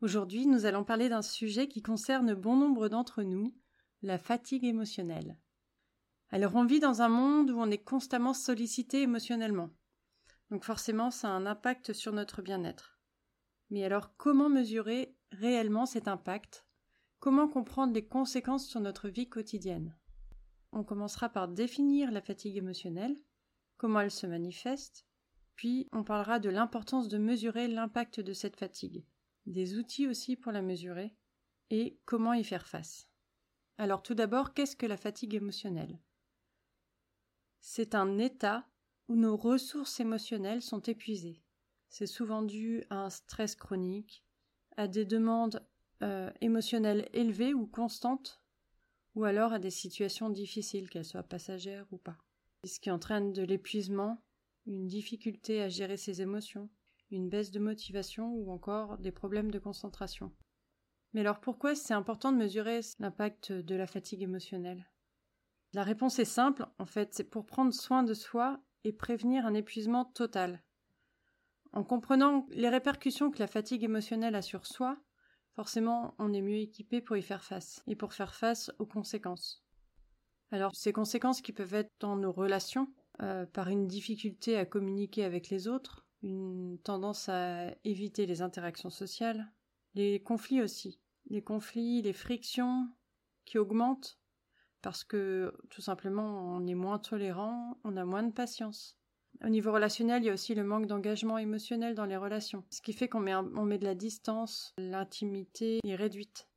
Aujourd'hui, nous allons parler d'un sujet qui concerne bon nombre d'entre nous, la fatigue émotionnelle. Alors on vit dans un monde où on est constamment sollicité émotionnellement. Donc forcément, ça a un impact sur notre bien-être. Mais alors comment mesurer réellement cet impact? Comment comprendre les conséquences sur notre vie quotidienne? On commencera par définir la fatigue émotionnelle, comment elle se manifeste, puis on parlera de l'importance de mesurer l'impact de cette fatigue des outils aussi pour la mesurer et comment y faire face. Alors tout d'abord, qu'est-ce que la fatigue émotionnelle? C'est un état où nos ressources émotionnelles sont épuisées. C'est souvent dû à un stress chronique, à des demandes euh, émotionnelles élevées ou constantes, ou alors à des situations difficiles, qu'elles soient passagères ou pas. Ce qui entraîne de l'épuisement, une difficulté à gérer ses émotions, une baisse de motivation ou encore des problèmes de concentration. Mais alors pourquoi c'est important de mesurer l'impact de la fatigue émotionnelle? La réponse est simple, en fait, c'est pour prendre soin de soi et prévenir un épuisement total. En comprenant les répercussions que la fatigue émotionnelle a sur soi, forcément on est mieux équipé pour y faire face et pour faire face aux conséquences. Alors ces conséquences qui peuvent être dans nos relations, euh, par une difficulté à communiquer avec les autres, une tendance à éviter les interactions sociales, les conflits aussi, les conflits, les frictions qui augmentent parce que tout simplement on est moins tolérant, on a moins de patience. Au niveau relationnel, il y a aussi le manque d'engagement émotionnel dans les relations, ce qui fait qu'on met, on met de la distance, l'intimité est réduite.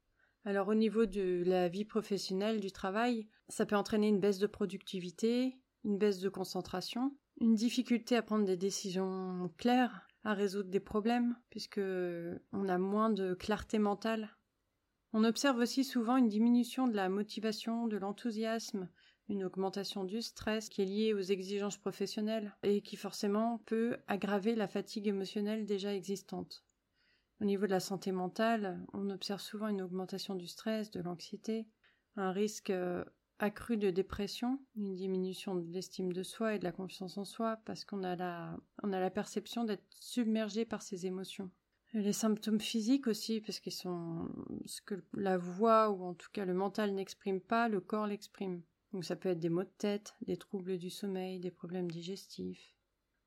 Alors au niveau de la vie professionnelle, du travail, ça peut entraîner une baisse de productivité, une baisse de concentration, une difficulté à prendre des décisions claires, à résoudre des problèmes, puisque on a moins de clarté mentale. On observe aussi souvent une diminution de la motivation, de l'enthousiasme, une augmentation du stress qui est liée aux exigences professionnelles et qui forcément peut aggraver la fatigue émotionnelle déjà existante. Au niveau de la santé mentale, on observe souvent une augmentation du stress, de l'anxiété, un risque euh, accrue de dépression, une diminution de l'estime de soi et de la confiance en soi parce qu'on a la, on a la perception d'être submergé par ses émotions. Les symptômes physiques aussi, parce qu'ils sont ce que la voix ou en tout cas le mental n'exprime pas, le corps l'exprime. Donc ça peut être des maux de tête, des troubles du sommeil, des problèmes digestifs.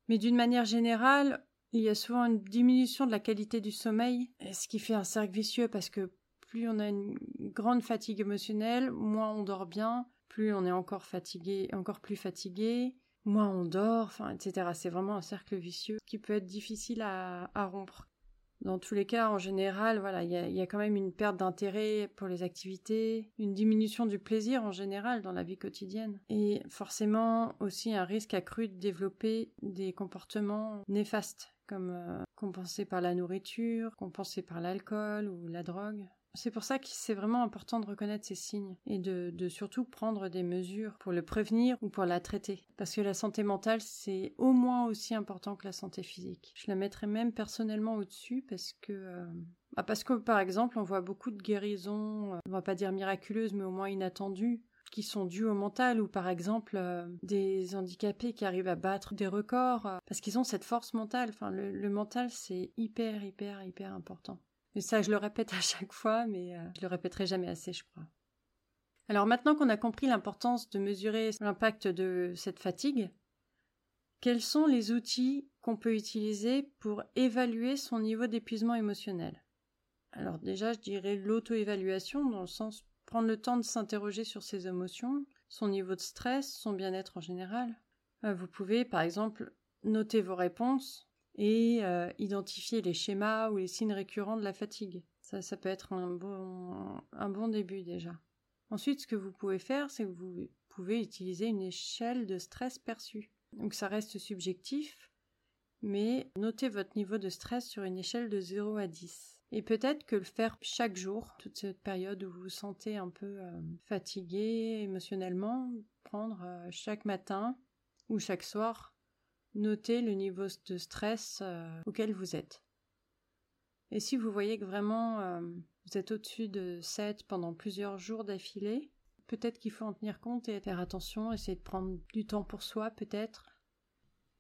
Mais d'une manière générale, il y a souvent une diminution de la qualité du sommeil, ce qui fait un cercle vicieux parce que plus on a une grande fatigue émotionnelle, moins on dort bien, plus on est encore fatigué, encore plus fatigué, moins on dort, enfin, etc. C'est vraiment un cercle vicieux qui peut être difficile à, rompre. Dans tous les cas, en général, voilà, il y a, quand même une perte d'intérêt pour les activités, une diminution du plaisir en général dans la vie quotidienne, et forcément aussi un risque accru de développer des comportements néfastes, comme euh, compensés par la nourriture, compensés par l'alcool ou la drogue. C'est pour ça que c'est vraiment important de reconnaître ces signes et de, surtout prendre des mesures pour le prévenir ou pour la traiter. Parce que la santé mentale, c'est au moins aussi important que la santé physique. Je la mettrais même personnellement au-dessus parce que... Euh, bah, parce que par exemple, on voit beaucoup de guérisons, euh, on va pas dire miraculeuses, mais au moins inattendues, qui sont dues au mental ou par exemple euh, des handicapés qui arrivent à battre des records parce qu'ils ont cette force mentale. Enfin, le mental, c'est hyper, hyper, hyper important. Et ça, je le répète à chaque fois, mais euh, je le répéterai jamais assez, je crois. Alors maintenant qu'on a compris l'importance de mesurer l'impact de cette fatigue, quels sont les outils qu'on peut utiliser pour évaluer son niveau d'épuisement émotionnel? Alors déjà, je dirais l'auto-évaluation, dans le sens prendre le temps de s'interroger sur ses émotions, son niveau de stress, son bien-être en général. Euh, vous pouvez, par exemple, noter vos réponses, et euh, identifier les schémas ou les signes récurrents de la fatigue. Ça, ça peut être un bon, un bon début déjà. Ensuite, ce que vous pouvez faire, c'est que vous pouvez utiliser une échelle de stress perçu. Donc ça reste subjectif, mais notez votre niveau de stress sur une échelle de 0 à 10. Et peut-être que le faire chaque jour, toute cette période où vous vous sentez un peu euh, fatigué émotionnellement, prendre euh, chaque matin ou chaque soir, noter le niveau de stress euh, auquel vous êtes. Et si vous voyez que vraiment vous êtes au-dessus de 7 pendant plusieurs jours d'affilée, peut-être qu'il faut en tenir compte et faire attention, essayer de prendre du temps pour soi peut-être.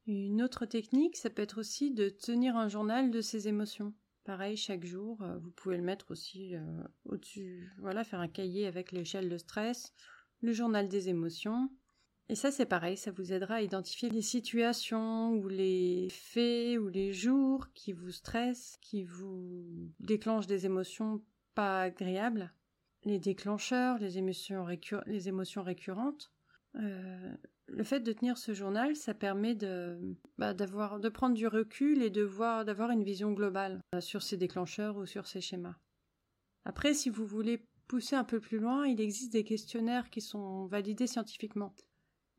Une autre technique, ça peut être aussi de tenir un journal de ses émotions. Pareil, chaque jour, euh, vous pouvez le mettre aussi euh, au-dessus, voilà, faire un cahier avec l'échelle de stress, le journal des émotions. Et ça, c'est pareil, ça vous aidera à identifier les situations ou les faits ou les jours qui vous stressent, qui vous déclenchent des émotions pas agréables, les déclencheurs, les émotions, les émotions récurrentes. Euh, le fait de tenir ce journal, ça permet de bah, de prendre du recul et de voir d'avoir une vision globale euh, sur ces déclencheurs ou sur ces schémas. Après, si vous voulez pousser un peu plus loin, il existe des questionnaires qui sont validés scientifiquement.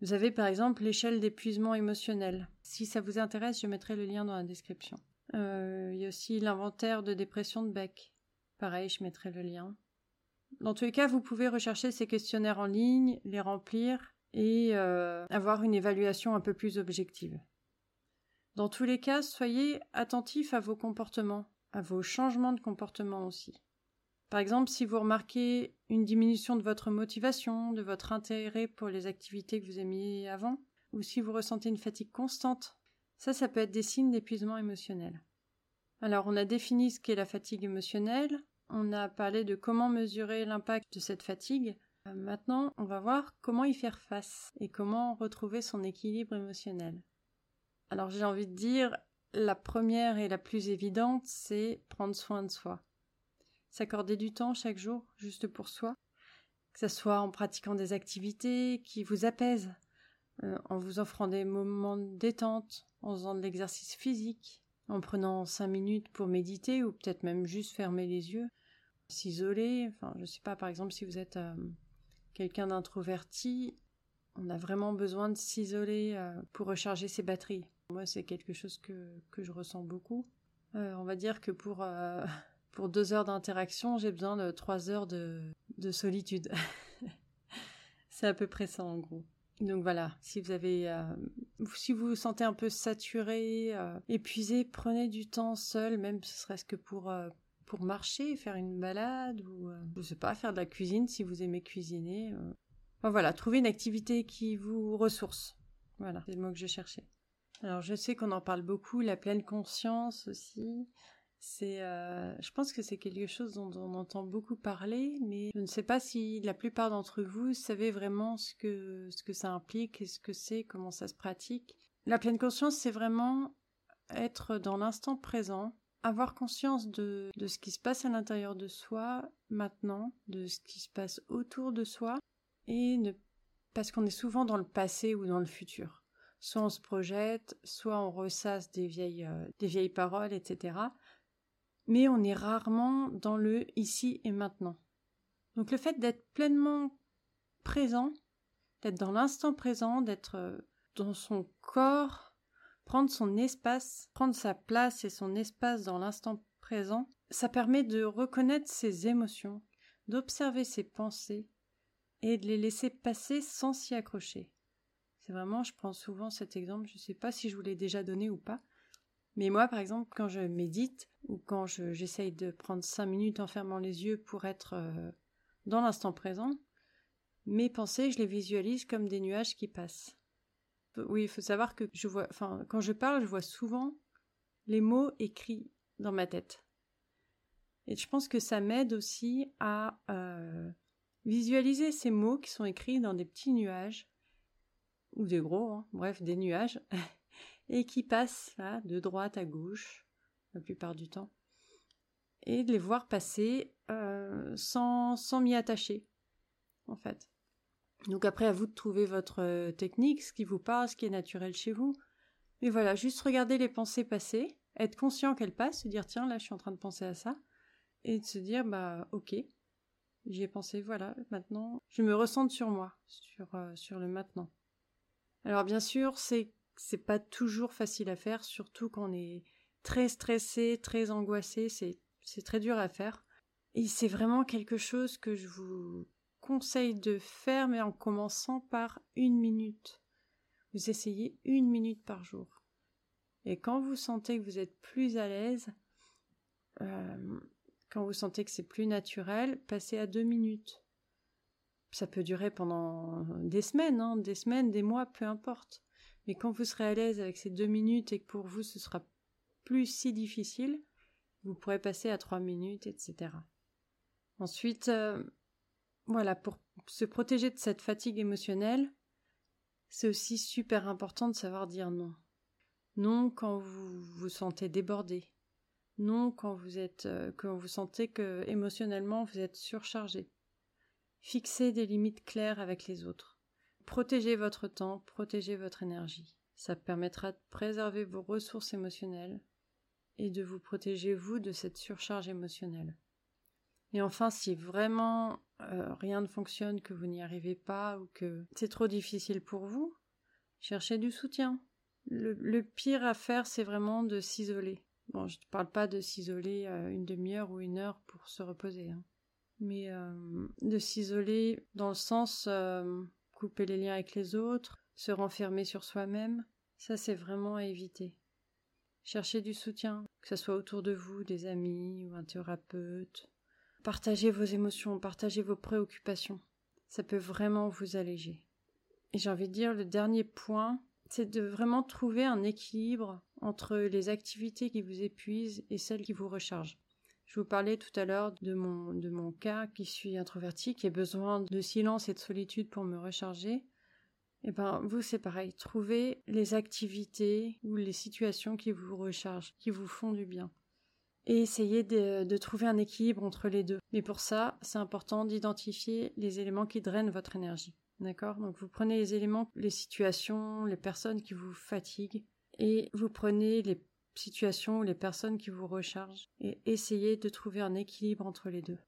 Vous avez par exemple l'échelle d'épuisement émotionnel. Si ça vous intéresse, je mettrai le lien dans la description. Euh, il y a aussi l'inventaire de dépression de Beck. Pareil, je mettrai le lien. Dans tous les cas, vous pouvez rechercher ces questionnaires en ligne, les remplir et euh, avoir une évaluation un peu plus objective. Dans tous les cas, soyez attentifs à vos comportements, à vos changements de comportement aussi. Par exemple, si vous remarquez une diminution de votre motivation, de votre intérêt pour les activités que vous aimiez avant, ou si vous ressentez une fatigue constante, ça, ça peut être des signes d'épuisement émotionnel. Alors, on a défini ce qu'est la fatigue émotionnelle, on a parlé de comment mesurer l'impact de cette fatigue, euh, maintenant, on va voir comment y faire face et comment retrouver son équilibre émotionnel. Alors j'ai envie de dire, la première et la plus évidente, c'est prendre soin de soi. S'accorder du temps chaque jour, juste pour soi, que ce soit en pratiquant des activités qui vous apaisent, euh, en vous offrant des moments de détente, en faisant de l'exercice physique, en prenant cinq minutes pour méditer ou peut-être même juste fermer les yeux, s'isoler. Enfin, je sais pas, par exemple, si vous êtes euh, quelqu'un d'introverti, on a vraiment besoin de s'isoler euh, pour recharger ses batteries. Moi, c'est quelque chose que, que je ressens beaucoup. On va dire que pour, pour deux heures d'interaction, j'ai besoin de trois heures de, de solitude. c'est à peu près ça, en gros. Donc voilà, si vous avez, si vous vous sentez un peu saturé, épuisé, prenez du temps seul, même ce serait-ce que pour pour marcher, faire une balade ou euh, je sais pas, faire de la cuisine si vous aimez cuisiner. Euh. Enfin, voilà, trouver une activité qui vous ressource. Voilà, c'est le mot que je cherchais. Alors je sais qu'on en parle beaucoup, la pleine conscience aussi. C'est, euh, je pense que c'est quelque chose dont on entend beaucoup parler, mais je ne sais pas si la plupart d'entre vous savez vraiment ce que ce que ça implique, et ce que c'est, comment ça se pratique. La pleine conscience, c'est vraiment être dans l'instant présent, avoir conscience de, de ce qui se passe à l'intérieur de soi maintenant, de ce qui se passe autour de soi, et ne, parce qu'on est souvent dans le passé ou dans le futur. Soit on se projette, soit on ressasse des vieilles, euh, des vieilles paroles, etc. Mais on est rarement dans le ici et maintenant. Donc le fait d'être pleinement présent, d'être dans l'instant présent, d'être euh, dans son corps, prendre son espace, prendre sa place et son espace dans l'instant présent, ça permet de reconnaître ses émotions, d'observer ses pensées et de les laisser passer sans s'y accrocher. C'est vraiment, je prends souvent cet exemple, je ne sais pas si je vous l'ai déjà donné ou pas, mais moi, par exemple, quand je médite ou quand j'essaye de prendre cinq minutes en fermant les yeux pour être euh, dans l'instant présent, mes pensées, je les visualise comme des nuages qui passent. Oui, il faut savoir que je vois, quand je parle, je vois souvent les mots écrits dans ma tête. Et je pense que ça m'aide aussi à euh, visualiser ces mots qui sont écrits dans des petits nuages ou des gros, hein, bref, des nuages, et qui passent là de droite à gauche la plupart du temps, et de les voir passer euh, sans sans m'y attacher, en fait. Donc après, à vous de trouver votre euh, technique, ce qui vous parle, ce qui est naturel chez vous. Mais voilà, juste regarder les pensées passer, être conscient qu'elles passent, se dire tiens là je suis en train de penser à ça, et de se dire bah ok, j'y ai pensé, voilà, maintenant je me ressente sur moi, sur euh, sur le maintenant. Alors bien sûr, c'est c'est pas toujours facile à faire, surtout quand on est très stressé, très angoissé, c'est c'est très dur à faire. Et c'est vraiment quelque chose que je vous conseille de faire, mais en commençant par une minute. Vous essayez une minute par jour. Et quand vous sentez que vous êtes plus à l'aise, euh, quand vous sentez que c'est plus naturel, passez à deux minutes. Ça peut durer pendant des semaines, hein, des semaines, des mois, peu importe. Mais quand vous serez à l'aise avec ces deux minutes et que pour vous ce sera plus si difficile, vous pourrez passer à trois minutes, etc. Ensuite, euh, voilà, pour se protéger de cette fatigue émotionnelle, c'est aussi super important de savoir dire non. Non quand vous vous sentez débordé. Non quand vous êtes, euh, quand vous sentez que émotionnellement vous êtes surchargé. Fixez des limites claires avec les autres. Protégez votre temps, protégez votre énergie. Ça permettra de préserver vos ressources émotionnelles et de vous protéger vous de cette surcharge émotionnelle. Et enfin, si vraiment euh, rien ne fonctionne, que vous n'y arrivez pas ou que c'est trop difficile pour vous, cherchez du soutien. Le, pire à faire, c'est vraiment de s'isoler. Bon, je ne parle pas de s'isoler euh, une demi-heure ou une heure pour se reposer, hein. mais euh, de s'isoler dans le sens couper les liens avec les autres, se renfermer sur soi-même, ça c'est vraiment à éviter. Cherchez du soutien, que ce soit autour de vous, des amis ou un thérapeute. Partagez vos émotions, partagez vos préoccupations. Ça peut vraiment vous alléger. Et j'ai envie de dire, le dernier point, c'est de vraiment trouver un équilibre entre les activités qui vous épuisent et celles qui vous rechargent. Je vous parlais tout à l'heure de mon, cas qui suis introverti, qui a besoin de silence et de solitude pour me recharger. Eh ben, vous, c'est pareil. Trouvez les activités ou les situations qui vous rechargent, qui vous font du bien. Et essayez de, de trouver un équilibre entre les deux. Mais pour ça, c'est important d'identifier les éléments qui drainent votre énergie. D'accord? Donc vous prenez les éléments, les situations, les personnes qui vous fatiguent, et vous prenez les situations ou les personnes qui vous rechargent, et essayez de trouver un équilibre entre les deux.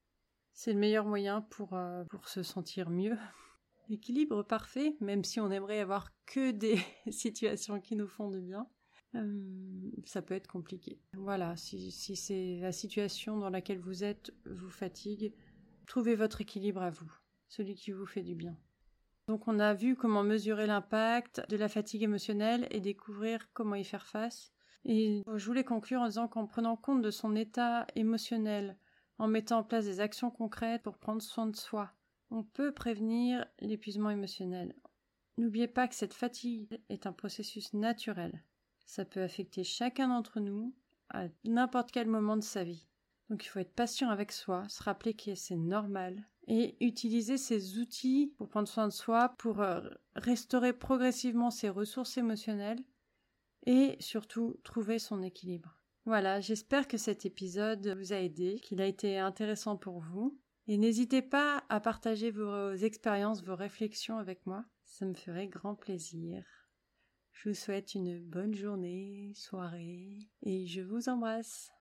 C'est le meilleur moyen pour, euh, pour se sentir mieux l'équilibre parfait, même si on aimerait avoir que des situations qui nous font du bien, euh, ça peut être compliqué. Voilà, si, si c'est la situation dans laquelle vous êtes vous fatigue, trouvez votre équilibre à vous, celui qui vous fait du bien. Donc on a vu comment mesurer l'impact de la fatigue émotionnelle et découvrir comment y faire face. Et je voulais conclure en disant qu'en prenant compte de son état émotionnel, en mettant en place des actions concrètes pour prendre soin de soi, on peut prévenir l'épuisement émotionnel. N'oubliez pas que cette fatigue est un processus naturel. Ça peut affecter chacun d'entre nous à n'importe quel moment de sa vie. Donc il faut être patient avec soi, se rappeler que c'est normal et utiliser ces outils pour prendre soin de soi, pour euh, restaurer progressivement ses ressources émotionnelles et surtout trouver son équilibre. Voilà, j'espère que cet épisode vous a aidé, qu'il a été intéressant pour vous. Et n'hésitez pas à partager vos expériences, vos réflexions avec moi. Ça me ferait grand plaisir. Je vous souhaite une bonne journée, soirée, et je vous embrasse.